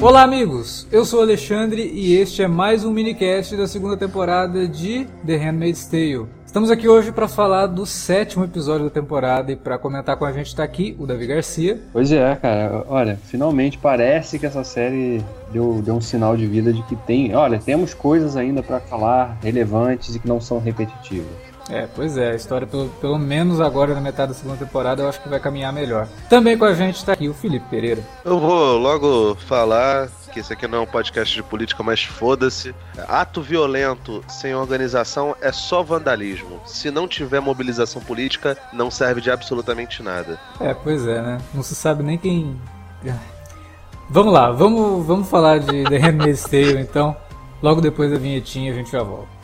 Olá, amigos! Eu sou Alexandre e este é mais um minicast da segunda temporada de The Handmaid's Tale. Estamos aqui hoje para falar do sétimo episódio da temporada e para comentar com a gente está aqui o Davi Garcia. Pois é, cara. Olha, finalmente parece que essa série deu, deu um sinal de vida de que tem. Olha, temos coisas ainda para falar relevantes e que não são repetitivas. É, pois é, a história, pelo, pelo menos agora na metade da segunda temporada, eu acho que vai caminhar melhor. Também com a gente está aqui o Felipe Pereira. Eu vou logo falar que esse aqui não é um podcast de política, mas foda-se. Ato violento sem organização é só vandalismo. Se não tiver mobilização política, não serve de absolutamente nada. É, pois é, né? Não se sabe nem quem. Vamos lá, vamos, vamos falar de The Handmaid's Tale, então. Logo depois da vinhetinha a gente já volta.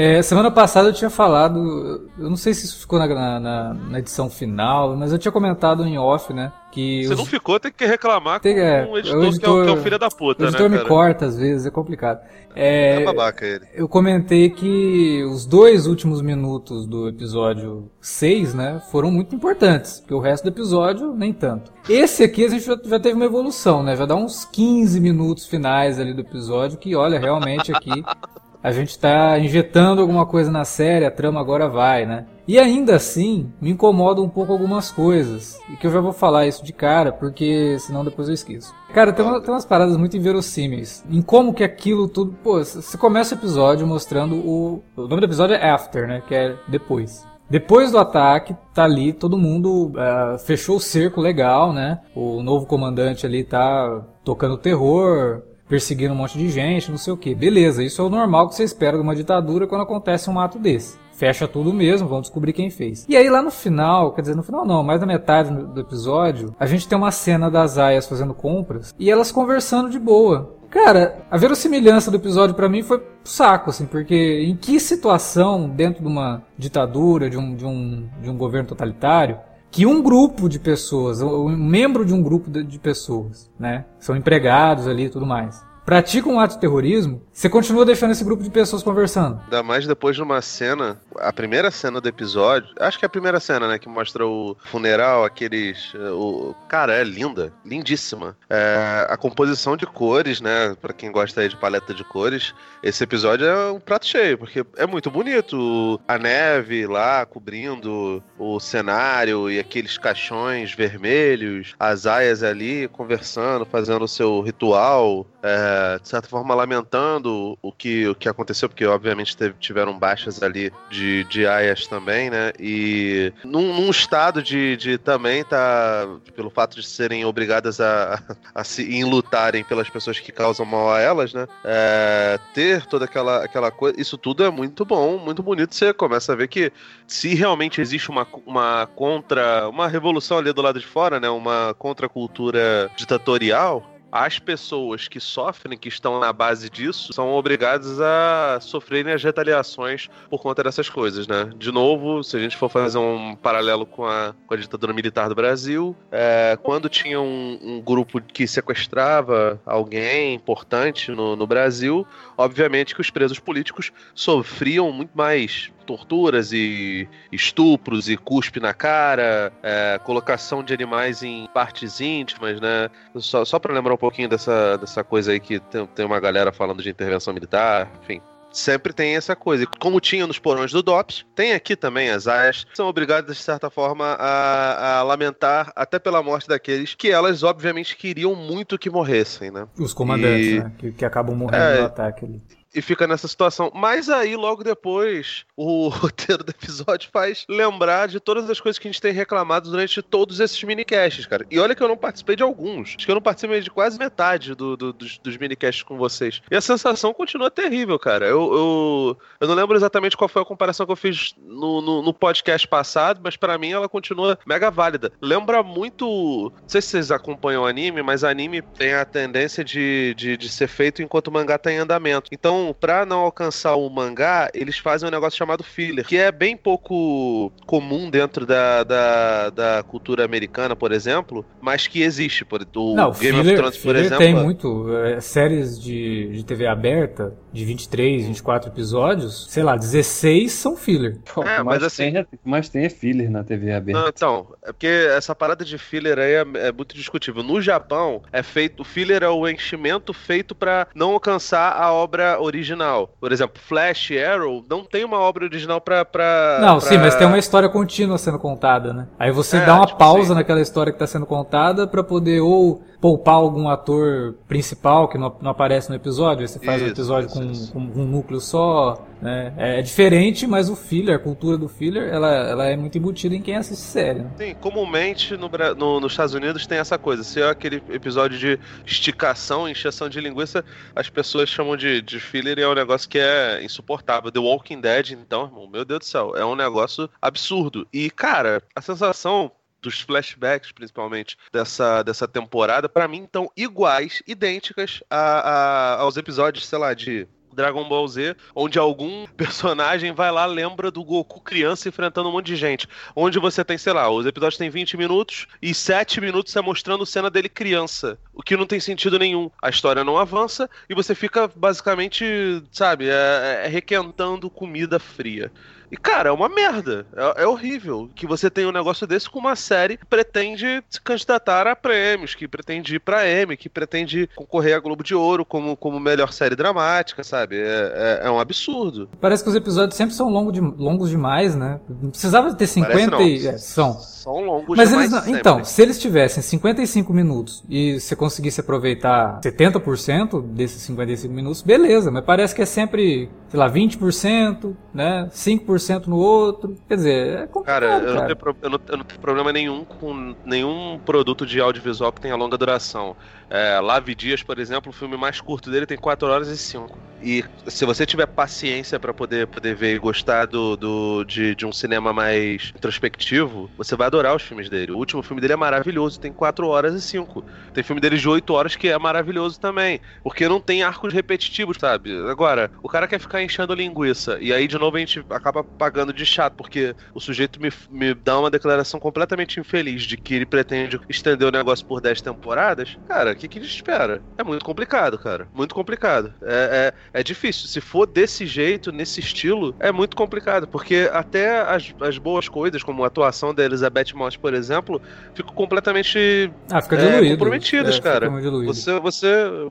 É, semana passada eu tinha falado, eu não sei se isso ficou na, na, na, edição final, mas eu tinha comentado em off, né? Que Se os... não ficou, tem que reclamar tem, com é, um editor, editor, que, é o, que é o filho da puta, o editor né, me corta às vezes, é complicado. É, é babaca ele. Eu comentei que os dois últimos minutos do episódio 6, né, foram muito importantes, porque o resto do episódio nem tanto. Esse aqui a gente já, já teve uma evolução, né? Já dá uns 15 minutos finais ali do episódio que, olha, realmente aqui a gente está injetando alguma coisa na série, a trama agora vai, né? E ainda assim, me incomoda um pouco algumas coisas. E que eu já vou falar isso de cara, porque senão depois eu esqueço. Cara, tem, uma, tem umas paradas muito inverossímeis. Em como que aquilo tudo. Pô, você começa o episódio mostrando o. O nome do episódio é After, né? Que é depois. Depois do ataque, tá ali, todo mundo uh, fechou o cerco legal, né? O novo comandante ali tá tocando terror, perseguindo um monte de gente, não sei o que. Beleza, isso é o normal que você espera de uma ditadura quando acontece um ato desse. Fecha tudo mesmo, vamos descobrir quem fez. E aí lá no final, quer dizer, no final não, mais na metade do episódio, a gente tem uma cena das aias fazendo compras e elas conversando de boa. Cara, a verossimilhança do episódio para mim foi saco, assim, porque em que situação, dentro de uma ditadura, de um, de um, de um governo totalitário, que um grupo de pessoas, um membro de um grupo de pessoas, né, são empregados ali e tudo mais, praticam um ato de terrorismo, você continua deixando esse grupo de pessoas conversando. Ainda mais depois de uma cena, a primeira cena do episódio, acho que é a primeira cena, né, que mostra o funeral, aqueles. O, cara, é linda, lindíssima. É, a composição de cores, né, para quem gosta aí de paleta de cores, esse episódio é um prato cheio, porque é muito bonito. A neve lá cobrindo o cenário e aqueles caixões vermelhos, as aias ali conversando, fazendo o seu ritual, é, de certa forma lamentando o que, o que aconteceu, porque obviamente teve, tiveram baixas ali de, de aias também, né? E num, num estado de, de também tá, pelo fato de serem obrigadas a, a se enlutarem pelas pessoas que causam mal a elas, né? É, ter toda aquela, aquela coisa, isso tudo é muito bom, muito bonito. Você começa a ver que se realmente existe uma, uma contra, uma revolução ali do lado de fora, né? Uma contracultura ditatorial, as pessoas que sofrem, que estão na base disso, são obrigadas a sofrerem as retaliações por conta dessas coisas, né? De novo, se a gente for fazer um paralelo com a, com a ditadura militar do Brasil, é, quando tinha um, um, grupo que sequestrava alguém importante no, no Brasil, obviamente que os presos políticos sofriam muito mais torturas e estupros e cuspe na cara, é, colocação de animais em partes íntimas, né? Só, só para lembrar um pouquinho dessa, dessa coisa aí que tem, tem uma galera falando de intervenção militar, enfim sempre tem essa coisa. Como tinha nos porões do DOPS, tem aqui também as aias, são obrigadas, de certa forma, a, a, lamentar até pela morte daqueles que elas, obviamente, queriam muito que morressem, né? Os comandantes, e... né? Que, que acabam morrendo é... no ataque ali e fica nessa situação. Mas aí, logo depois, o roteiro do episódio faz lembrar de todas as coisas que a gente tem reclamado durante todos esses minicasts, cara. E olha que eu não participei de alguns. Acho que eu não participei de quase metade do, do, dos, dos minicasts com vocês. E a sensação continua terrível, cara. Eu, eu, eu não lembro exatamente qual foi a comparação que eu fiz no, no, no podcast passado, mas para mim ela continua mega válida. Lembra muito. Não sei se vocês acompanham o anime, mas anime tem a tendência de, de, de ser feito enquanto o mangá tá em andamento. Então, então, pra não alcançar o mangá, eles fazem um negócio chamado filler, que é bem pouco comum dentro da, da, da cultura americana, por exemplo, mas que existe. Por, o não, Game filler, of Thrones, por exemplo. Tem muito. É, séries de, de TV aberta, de 23, 24 episódios, sei lá, 16 são filler. É, mas assim. Tem, mas tem é filler na TV aberta. Não, então, é porque essa parada de filler aí é, é muito discutível. No Japão, é feito. O filler é o enchimento feito para não alcançar a obra original original. Por exemplo, Flash Arrow não tem uma obra original pra. pra não, pra... sim, mas tem uma história contínua sendo contada, né? Aí você é, dá uma tipo pausa assim. naquela história que tá sendo contada para poder ou poupar algum ator principal que não, não aparece no episódio, você faz isso, um episódio isso, com, isso. com, um núcleo só. Né? É, é, diferente, mas o filler, a cultura do filler, ela, ela é muito embutida em quem assiste série. Né? Sim, comumente no, no, nos Estados Unidos tem essa coisa. Se é aquele episódio de esticação, encheção de linguiça, as pessoas chamam de, de filler e é um negócio que é insuportável. The Walking Dead, então, irmão, meu Deus do céu, é um negócio absurdo. E, cara, a sensação dos flashbacks, principalmente, dessa, dessa temporada, para mim estão iguais, idênticas a, a, aos episódios, sei lá, de Dragon Ball Z, onde algum personagem vai lá, lembra do Goku criança enfrentando um monte de gente. Onde você tem, sei lá, os episódios têm 20 minutos e 7 minutos é mostrando cena dele criança. O que não tem sentido nenhum. A história não avança e você fica basicamente, sabe, é, é requentando comida fria. E, cara, é uma merda. É, é, horrível que você tenha um negócio desse com uma série que pretende se candidatar a prêmios, que pretende ir pra M, que pretende concorrer a Globo de Ouro como, como melhor série dramática, sabe? É, é, é um absurdo. Parece que os episódios sempre são longo de, longos demais, né? Não precisava ter 50 e. É, são. São longos Mas demais. Eles, então, se eles tivessem 55 minutos e você conseguisse aproveitar 70% desses 55 minutos, beleza, mas parece que é sempre, sei lá, 20%, né? 5% 10% no outro. Quer dizer, é complicado. Cara, eu, cara. Não tenho, eu, não, eu não tenho problema nenhum com nenhum produto de audiovisual que tenha longa duração. É, Lave Dias, por exemplo, o filme mais curto dele tem 4 horas e 5. E se você tiver paciência para poder, poder ver e gostar do, do, de, de um cinema mais introspectivo, você vai adorar os filmes dele. O último filme dele é maravilhoso, tem 4 horas e 5. Tem filme dele de 8 horas que é maravilhoso também. Porque não tem arcos repetitivos, sabe? Agora, o cara quer ficar enchendo linguiça. E aí, de novo, a gente acaba pagando de chato, porque o sujeito me, me dá uma declaração completamente infeliz de que ele pretende estender o negócio por 10 temporadas. Cara, que, que a gente espera? É muito complicado, cara. Muito complicado. É, é, é, difícil. Se for desse jeito, nesse estilo, é muito complicado. Porque até as, as boas coisas, como a atuação da Elizabeth Moss, por exemplo, ficam completamente ah, fica é, comprometidas, é, cara. Você, você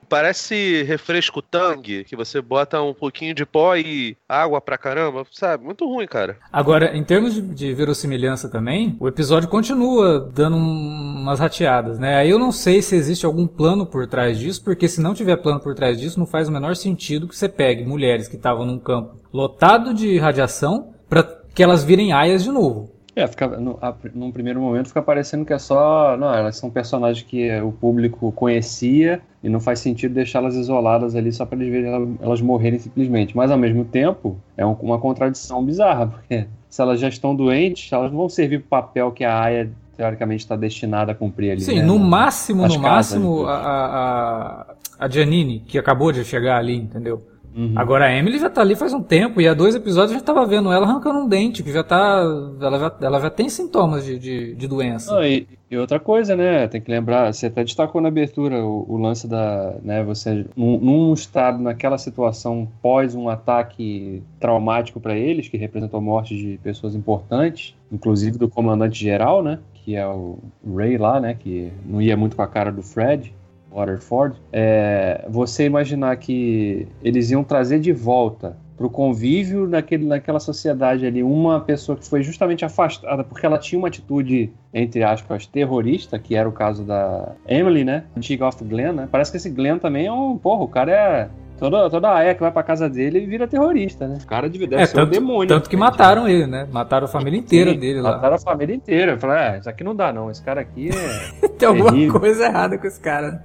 parece refresco Tang, que você bota um pouquinho de pó e água pra caramba, sabe? Muito ruim, cara. Agora, em termos de, de verossimilhança também, o episódio continua dando umas rateadas, né? Aí eu não sei se existe algum plano por trás disso, porque se não tiver plano por trás disso, não faz o menor sentido que você pegue mulheres que estavam num campo lotado de radiação para que elas virem aias de novo. É, fica, no, a, num primeiro momento fica parecendo que é só. Não, elas são personagens que o público conhecia e não faz sentido deixá-las isoladas ali só para eles verem elas, elas morrerem simplesmente. Mas ao mesmo tempo, é um, uma contradição bizarra, porque se elas já estão doentes, elas não vão servir para o papel que a Aya teoricamente está destinada a cumprir ali. Sim, né? no máximo, no máximo, a, a, a Giannini, que acabou de chegar ali, entendeu? Uhum. Agora a Emily já tá ali faz um tempo, e há dois episódios a gente tava vendo ela arrancando um dente, que já tá. Ela já, ela já tem sintomas de, de, de doença. E, e, outra coisa, né? Tem que lembrar, você até destacou na abertura o, o lance da. né, você. Num, num, estado, naquela situação pós um ataque traumático para eles, que representou a morte de pessoas importantes, inclusive do comandante geral, né? Que é o Ray lá, né? Que não ia muito com a cara do Fred. Waterford, é, você imaginar que eles iam trazer de volta para o convívio naquele, naquela sociedade ali uma pessoa que foi justamente afastada porque ela tinha uma atitude, entre aspas, terrorista, que era o caso da Emily, né? Antiga of Glenn, né? Parece que esse Glenn também é um. Porra, o cara é Toda, toda a que vai pra casa dele vira terrorista, né? O cara deve, deve é, ser tanto, um demônio. Tanto que mataram ele, né? Mataram a família inteira Sim, dele lá. Mataram a família inteira. Eu falei, ah, isso aqui não dá não. Esse cara aqui é. Tem alguma terrível. coisa errada com esse cara.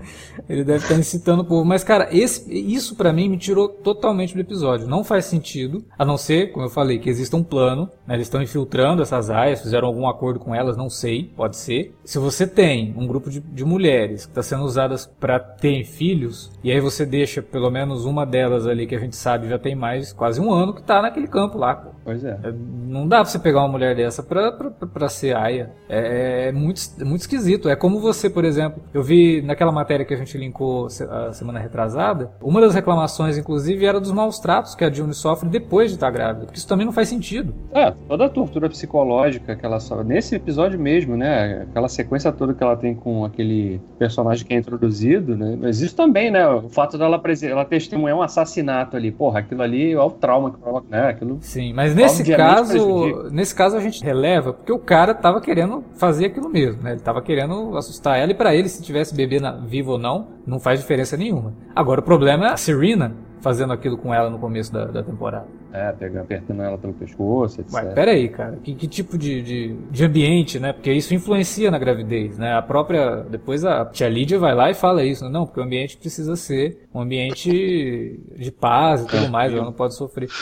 Ele deve estar incitando o povo. Mas, cara, esse, isso para mim me tirou totalmente do episódio. Não faz sentido, a não ser, como eu falei, que exista um plano. Né? Eles estão infiltrando essas aias, fizeram algum acordo com elas, não sei, pode ser. Se você tem um grupo de, de mulheres que está sendo usadas para terem filhos, e aí você deixa pelo menos uma delas ali que a gente sabe já tem mais quase um ano que tá naquele campo lá, pô. Pois é. é não dá pra você pegar uma mulher dessa pra, pra, pra ser aia. É, é, muito, é muito esquisito. É como você, por exemplo, eu vi naquela matéria que a gente linkou a semana retrasada, uma das reclamações, inclusive, era dos maus tratos que a June sofre depois de estar grávida. Porque isso também não faz sentido. É, toda a tortura psicológica que ela sofre. Nesse episódio mesmo, né? Aquela sequência toda que ela tem com aquele personagem que é introduzido, né? Mas isso também, né? O fato dela, ela testemunhar um assassinato ali. Porra, aquilo ali é o trauma que provoca, né? Aquilo. Sim, mas nesse caso, nesse caso a gente releva porque o cara tava querendo fazer aquilo mesmo, né? Ele tava querendo assustar ela e para ele se tivesse bebê na, vivo ou não, não faz diferença nenhuma. Agora o problema é a Serena fazendo aquilo com ela no começo da, da temporada. É, pegando, apertando ela pelo pescoço, etc. Mas peraí, cara, que, que tipo de, de, de, ambiente, né? Porque isso influencia na gravidez, né? A própria. Depois a tia Lídia vai lá e fala isso, né? não, porque o ambiente precisa ser um ambiente de paz e tudo mais, ela não pode sofrer.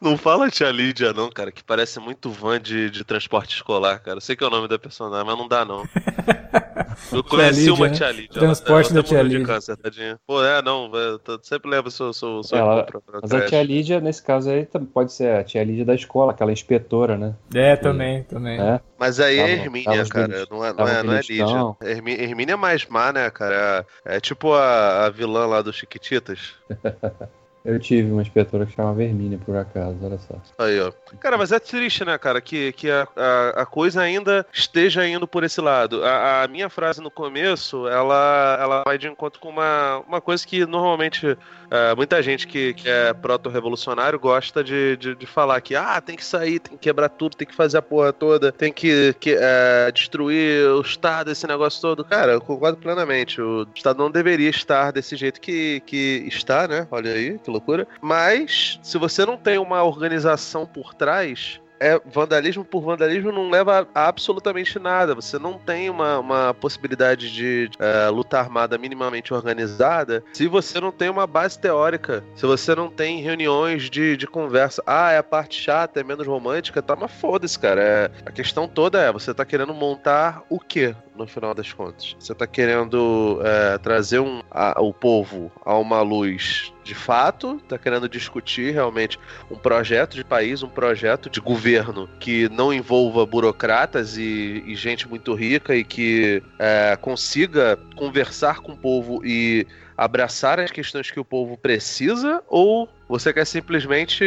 Não fala tia Lídia, não, cara, que parece muito van de, de transporte escolar, cara. Eu sei que é o nome da personagem, mas não dá, não. Eu conheci Lídia, uma né? tia Lídia. Transporte ela, ela da tia Lídia. Câncer, Pô, é, não, eu sempre levo seu, seu, seu ela, pra, pra Mas a tia Lídia, nesse caso aí, pode ser a tia Lídia da escola, aquela inspetora, né? É, que, também, também. É. Mas aí é Hermínia, cara, não é, não é, não é Lídia. Hermínia é mais má, né, cara? É, é tipo a, a vilã lá do Chiquititas. Eu tive uma inspetora que chama Vermínia, por acaso, olha só. Aí, ó. Cara, mas é triste, né, cara, que, que a, a, a coisa ainda esteja indo por esse lado. A, a, minha frase no começo, ela, ela vai de encontro com uma, uma coisa que normalmente uh, muita gente que, que é proto-revolucionário gosta de, de, de, falar que, ah, tem que sair, tem que quebrar tudo, tem que fazer a porra toda, tem que, que uh, destruir o Estado, esse negócio todo. Cara, eu concordo plenamente. O Estado não deveria estar desse jeito que, que está, né? Olha aí, que loucura. Mas, se você não tem uma organização por trás, é vandalismo por vandalismo não leva a absolutamente nada. Você não tem uma, uma possibilidade de é, luta armada minimamente organizada se você não tem uma base teórica, se você não tem reuniões de, de conversa. Ah, é a parte chata, é menos romântica, tá, mas foda-se, cara. É, a questão toda é, você tá querendo montar o quê? no final das contas. Você está querendo é, trazer um, a, o povo a uma luz de fato, está querendo discutir realmente um projeto de país, um projeto de governo que não envolva burocratas e, e gente muito rica e que é, consiga conversar com o povo e abraçar as questões que o povo precisa ou você quer simplesmente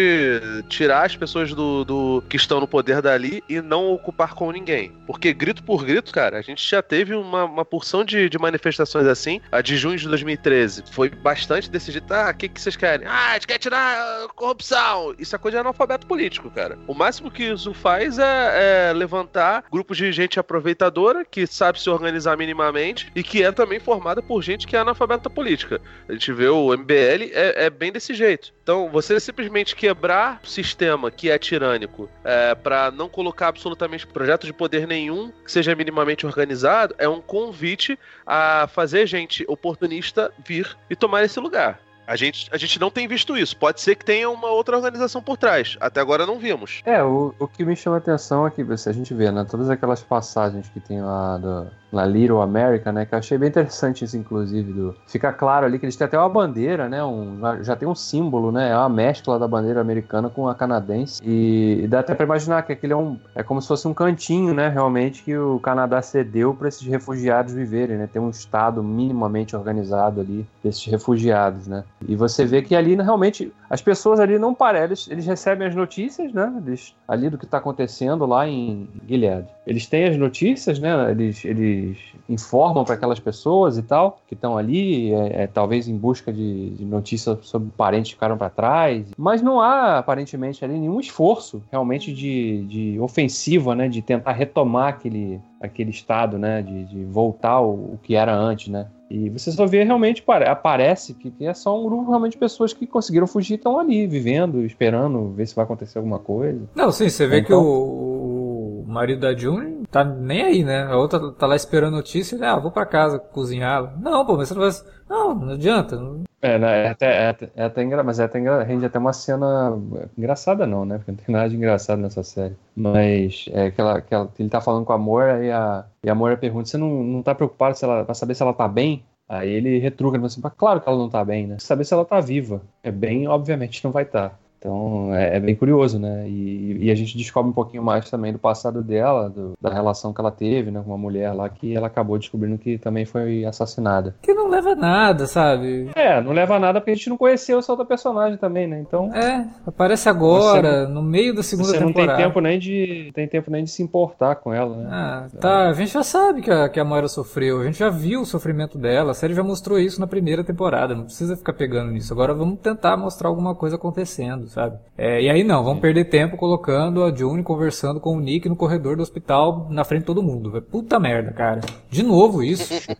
tirar as pessoas do, do, que estão no poder dali e não ocupar com ninguém. Porque grito por grito, cara, a gente já teve uma, uma porção de, de manifestações assim. A de junho de 2013 foi bastante jeito. Ah, o que, que vocês querem? Ah, a gente quer tirar corrupção. Isso é coisa de analfabeto político, cara. O máximo que isso faz é, é levantar grupos de gente aproveitadora que sabe se organizar minimamente e que é também formada por gente que é analfabeta política. A gente vê o MBL é, é bem desse jeito. Então, você simplesmente quebrar o sistema que é tirânico é, para não colocar absolutamente projeto de poder nenhum que seja minimamente organizado é um convite a fazer gente oportunista vir e tomar esse lugar. A gente, a gente não tem visto isso. Pode ser que tenha uma outra organização por trás. Até agora não vimos. É, o, o que me chama a atenção aqui, é se a gente vê, né? Todas aquelas passagens que tem lá do, na Little America, né? Que eu achei bem interessante isso, inclusive. Do, fica claro ali que eles têm até uma bandeira, né? Um, já tem um símbolo, né? É uma mescla da bandeira americana com a canadense. E, e dá até para imaginar que aquele é um. É como se fosse um cantinho, né? Realmente, que o Canadá cedeu para esses refugiados viverem, né? Tem um estado minimamente organizado ali desses refugiados, né? E você vê que ali realmente as pessoas ali não param, eles, eles recebem as notícias, né? Eles, ali do que está acontecendo lá em Gilead. Eles têm as notícias, né? Eles, eles informam para aquelas pessoas e tal, que estão ali, é, é, talvez em busca de, de notícias sobre parentes que ficaram para trás. Mas não há, aparentemente, ali nenhum esforço realmente de, de ofensiva, né? De tentar retomar aquele, aquele estado, né? De, de voltar ao, o que era antes, né? E você só vê realmente, aparece que é só um grupo realmente de pessoas que conseguiram fugir e estão ali, vivendo, esperando ver se vai acontecer alguma coisa. Não, sim, você vê então, que o, o marido da June tá nem aí, né? A outra tá lá esperando notícia e, ah, vou pra casa cozinhar. Não, pô, mas você não vai. Não, não adianta. É, né, é, até, é, é até engra... mas é até engra... rende até uma cena engraçada, não, né? Porque não tem nada de engraçado nessa série. Mas é aquela, aquela... ele tá falando com a Moira e a, e a Moira pergunta: você não, não tá preocupado se ela... pra saber se ela tá bem? Aí ele retruca, assim, claro que ela não tá bem, né? Saber se ela tá viva. É bem, obviamente, não vai estar. Tá. Então é, é, bem curioso, né? E, e, a gente descobre um pouquinho mais também do passado dela, do, da relação que ela teve né, com uma mulher lá que ela acabou descobrindo que também foi assassinada. Que não leva a nada, sabe? É, não leva a nada porque a gente não conheceu essa outra personagem também, né? Então. É, aparece agora, você, no meio da segunda você temporada. Não tem tempo nem de. Tem tempo nem de se importar com ela, né? Ah, tá. A gente já sabe que a, que a Moira sofreu, a gente já viu o sofrimento dela, a série já mostrou isso na primeira temporada, não precisa ficar pegando nisso. Agora vamos tentar mostrar alguma coisa acontecendo, sabe? É, e aí não, vamos perder tempo colocando a June conversando com o Nick no corredor do hospital na frente de todo mundo. Puta merda, cara. De novo isso.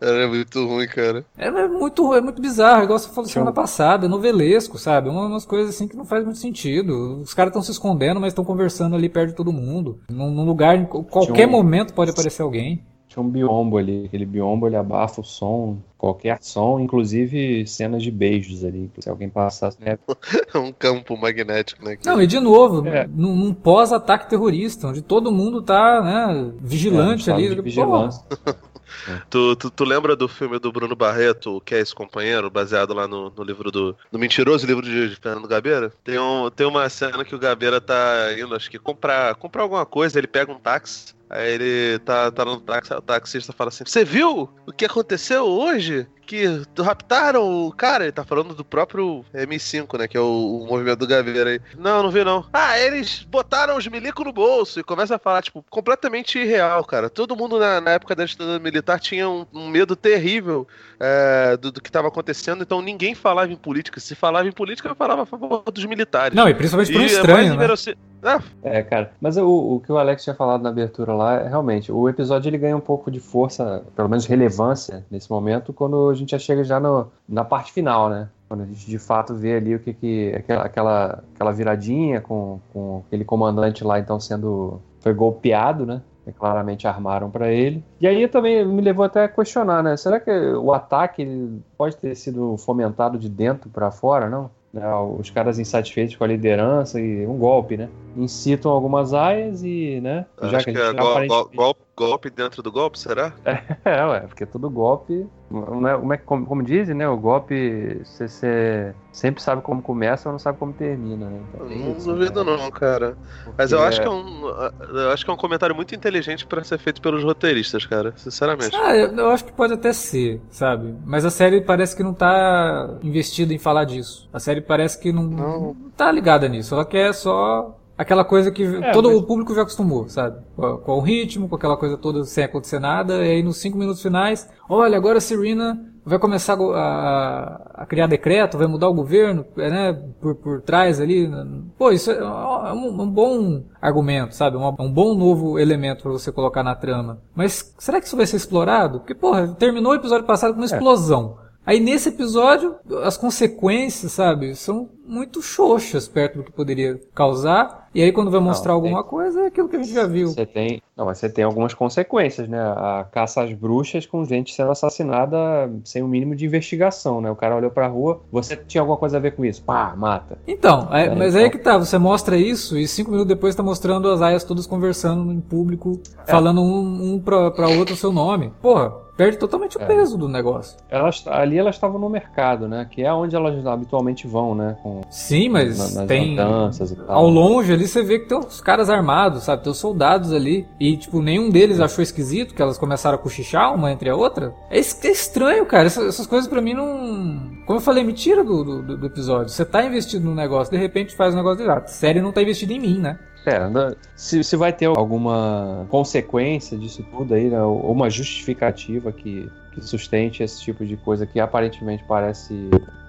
é muito ruim, cara. É, é, muito, é muito bizarro, igual você falou semana passada, é novelesco, sabe? Uma, umas coisas assim que não faz muito sentido. Os caras estão se escondendo, mas estão conversando ali perto de todo mundo. Num, num lugar, em qualquer um... momento pode aparecer alguém tinha um biombo ali. Aquele biombo ele abafa o som, qualquer som, inclusive cenas de beijos ali. Se alguém passasse. Né? um campo magnético, né? Não, e de novo, é. num, num pós-ataque terrorista, onde todo mundo tá né, vigilante é, ali. Vigilância. Tu, tu, tu, lembra do filme do Bruno Barreto, que é esse companheiro, baseado lá no, no livro do. No mentiroso livro de, de Fernando Gabeira? Tem, um, tem uma cena que o Gabeira tá indo, acho que comprar, comprar alguma coisa, ele pega um táxi Aí ele tá, tá no táxi, o taxista fala assim: Você viu o que aconteceu hoje? Que raptaram o cara, ele tá falando do próprio M5, né? Que é o, o movimento do Gaveira aí. Não, não vi não. Ah, eles botaram os milicos no bolso e começa a falar, tipo, completamente irreal, cara. Todo mundo na, na época da ditadura militar tinha um, um medo terrível é, do, do, que tava acontecendo, então ninguém falava em política. Se falava em política, falava a favor dos militares. Não, e principalmente por um é estranho, né? É, cara. Mas o, o que o Alex tinha falado na abertura lá, é realmente, o episódio ele ganha um pouco de força, pelo menos relevância, nesse momento, quando a gente já chega já no, na parte final, né? Quando a gente de fato vê ali o que que. aquela, aquela, aquela viradinha com, com aquele comandante lá então sendo. foi golpeado, né? Que claramente armaram para ele. E aí também me levou até a questionar, né? Será que o ataque pode ter sido fomentado de dentro para fora, não? Né, os caras insatisfeitos com a liderança e um golpe, né? Incitam algumas aias e, né? Já que, que é go aparentemente... golpe, golpe dentro do golpe, será? É, ué, porque todo golpe. Não é, como, é, como, como dizem, né? O golpe você, sempre sabe como começa, mas não sabe como termina, né? Então, não isso, duvido né? não, cara. Mas eu acho, é... que é um, eu acho que é um comentário muito inteligente para ser feito pelos roteiristas, cara. Sinceramente. Ah, eu, eu acho que pode até ser, sabe? Mas a série parece que não tá investida em falar disso. A série parece que não, não. não tá ligada nisso. Ela quer só aquela coisa que é, todo mas... o público já acostumou, sabe? Com, com, o ritmo, com aquela coisa toda sem acontecer nada, e aí nos cinco minutos finais, olha, agora a Serena vai começar a, a criar decreto, vai mudar o governo, é, né, por, por trás ali. Pô, isso é um, um bom argumento, sabe? Um, um bom novo elemento para você colocar na trama. Mas será que isso vai ser explorado? Porque, porra, terminou o episódio passado com uma é. explosão. Aí nesse episódio, as consequências, sabe, são muito xoxas perto do que poderia causar. E aí quando vai mostrar não, alguma tem... coisa, é aquilo que a gente já viu. Você tem, não, mas você tem algumas consequências, né? A caça às bruxas com gente sendo assassinada sem o mínimo de investigação, né? O cara olhou pra rua, você tinha alguma coisa a ver com isso? Pá, mata. Então, é, é, mas então... aí que tá, você mostra isso e cinco minutos depois tá mostrando as aias todas conversando em público, é. falando um, um pra, pra outro o seu nome. Porra, perde totalmente o é. peso do negócio. Elas, ali elas estavam no mercado, né? Que é onde elas habitualmente vão, né? Com, Sim, mas na, tem. Ao longe ali você vê que tem os caras armados, sabe? Tem os soldados ali. E, tipo, nenhum deles achou esquisito que elas começaram a cochichar uma entre a outra. É, é estranho, cara. Essas, essas coisas para mim não. Como eu falei, me tira do, do, do, episódio. Você tá investido no negócio, de repente faz um negócio de lá. A série não tá investida em mim, né? É, se, se vai ter alguma consequência disso tudo aí, né, ou uma justificativa que, que sustente esse tipo de coisa que aparentemente parece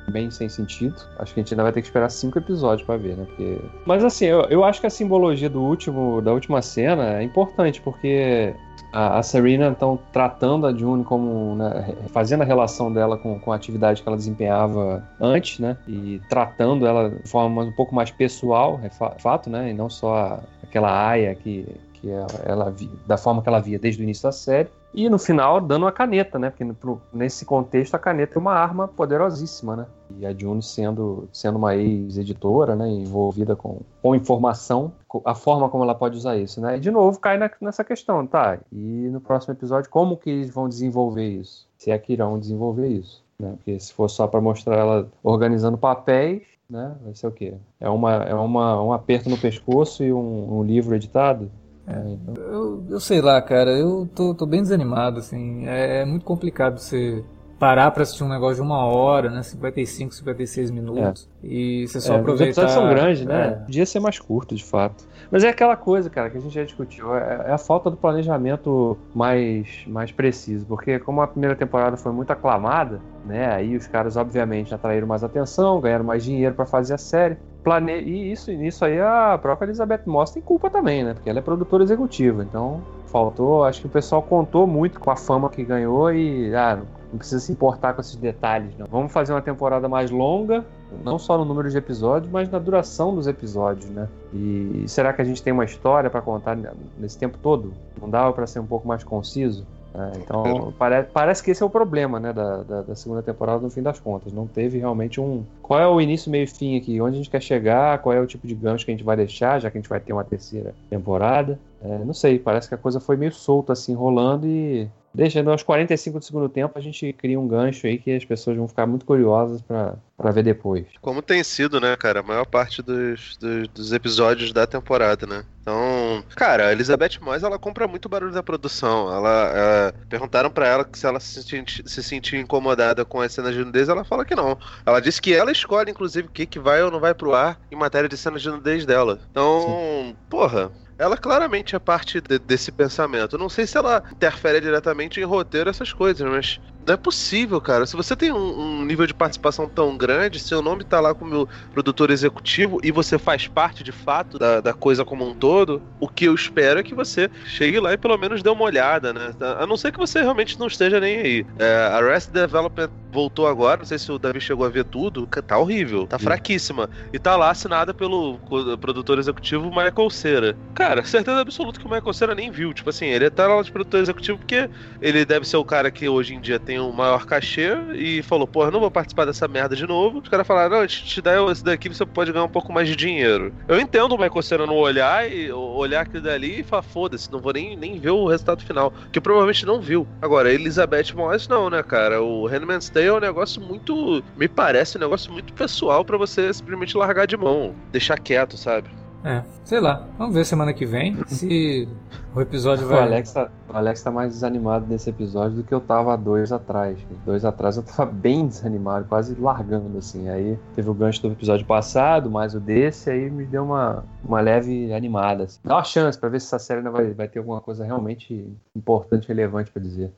bem sem sentido. Acho que a gente ainda vai ter que esperar cinco episódios para ver, né? Porque... Mas assim, eu, eu acho que a simbologia do último, da última cena é importante, porque a, Serena estão tratando a June como né, fazendo a relação dela com, com a atividade que ela desempenhava antes, né? E tratando ela de forma um pouco mais pessoal, é fato, né? E não só aquela aia que, que ela, ela via, da forma que ela via desde o início da série. E no final, dando uma caneta, né? Porque pro, nesse contexto a caneta é uma arma poderosíssima, né? E a June sendo, sendo uma ex-editora, né? Envolvida com, com informação, a forma como ela pode usar isso, né? E de novo cai na, nessa questão, tá? E no próximo episódio, como que eles vão desenvolver isso? Se é que irão desenvolver isso, né? Porque se for só para mostrar ela organizando papéis, né? Vai ser o quê? É, uma, é uma, um aperto no pescoço e um, um livro editado? É, eu, eu sei lá, cara, eu tô, tô bem desanimado, assim. É, é muito complicado você parar pra assistir um negócio de uma hora, né? 55, 56 minutos. É. E você só é, aproveitar... Os episódios são grandes, né? É. Podia ser mais curto, de fato. Mas é aquela coisa, cara, que a gente já discutiu. É, é a falta do planejamento mais, mais preciso. Porque como a primeira temporada foi muito aclamada, né? Aí os caras, obviamente, atraíram mais atenção, ganharam mais dinheiro para fazer a série. Plane... E isso, nisso aí a própria Elizabeth Moss tem culpa também, né? Porque ela é produtora executiva. Então, faltou. Acho que o pessoal contou muito com a fama que ganhou e. Ah, não precisa se importar com esses detalhes, não. Vamos fazer uma temporada mais longa, não só no número de episódios, mas na duração dos episódios, né? E será que a gente tem uma história para contar nesse tempo todo? Não dava para ser um pouco mais conciso? É, então pare, parece que esse é o problema né, da, da, da, segunda temporada no fim das contas. Não teve realmente um. Qual é o início, meio e fim aqui? Onde a gente quer chegar? Qual é o tipo de gancho que a gente vai deixar, já que a gente vai ter uma terceira temporada? É, não sei, parece que a coisa foi meio solta assim, rolando e Deixando aos 45 do segundo tempo, a gente cria um gancho aí que as pessoas vão ficar muito curiosas para ver depois. Como tem sido, né, cara, a maior parte dos, dos, dos, episódios da temporada, né? Então, cara, a Elizabeth Moss, ela compra muito barulho da produção. Ela, ela perguntaram para ela se ela se, sentia, se sentia incomodada com as cenas de nudez, ela fala que não. Ela disse que ela escolhe, inclusive, o que, que vai ou não vai pro ar em matéria de cenas de nudez dela. Então, Sim. porra, ela claramente é parte de, desse pensamento. Não sei se ela interfere diretamente em roteiro essas coisas, mas não é possível, cara. Se você tem um, um, nível de participação tão grande, seu nome tá lá como produtor executivo e você faz parte de fato da, da coisa como um todo, o que eu espero é que você chegue lá e pelo menos dê uma olhada, né? A não ser que você realmente não esteja nem aí. É, a Rest Development voltou agora, não sei se o Davi chegou a ver tudo, tá horrível, tá fraquíssima. E tá lá assinada pelo produtor executivo Michael Cera. Cara, certeza absoluta que o Michael Cera nem viu. Tipo assim, ele tá lá de produtor executivo porque ele deve ser o cara que hoje em dia tem um maior cachê e falou, porra, não vou participar dessa merda de novo. Os caras falaram, não, te dá esse daqui, você pode ganhar um pouco mais de dinheiro. Eu entendo o Michael Cera não olhar e olhar aquilo dali e falar, foda-se, não vou nem, nem ver o resultado final. Que provavelmente não viu. Agora, Elizabeth Moss não, né, cara? O Handmaid's Tale é um negócio muito. Me parece um negócio muito pessoal para você simplesmente largar de mão. Deixar quieto, sabe? É, sei lá. Vamos ver semana que vem se o episódio vai. O Alex, tá, o Alex tá mais desanimado nesse episódio do que eu tava dois atrás. Dois atrás eu tava bem desanimado, quase largando, assim. Aí teve o gancho do episódio passado, mais o desse, aí me deu uma, uma leve animada. Assim. Dá uma chance para ver se essa série vai, vai ter alguma coisa realmente importante, relevante para dizer.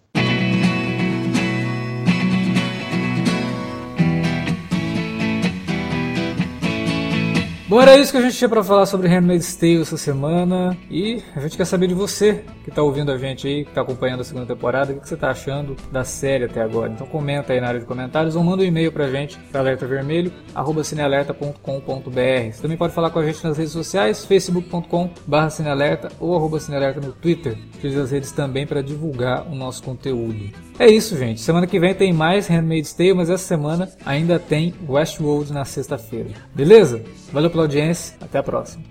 Bom, era isso que a gente tinha para falar sobre Handmaid's Tale essa semana. E a gente quer saber de você que tá ouvindo a gente aí, que tá acompanhando a segunda temporada, o que você tá achando da série até agora. Então comenta aí na área de comentários ou manda um e-mail pra gente, pra alertavermelho.cinealerta.com.br. Você também pode falar com a gente nas redes sociais, facebook.com.br cinealerta ou arroba cinealerta no Twitter. Utilize as redes também para divulgar o nosso conteúdo. É isso, gente. Semana que vem tem mais Handmaid's Tale, mas essa semana ainda tem Westworld na sexta-feira. Beleza? Valeu pela audiência. Até a próxima.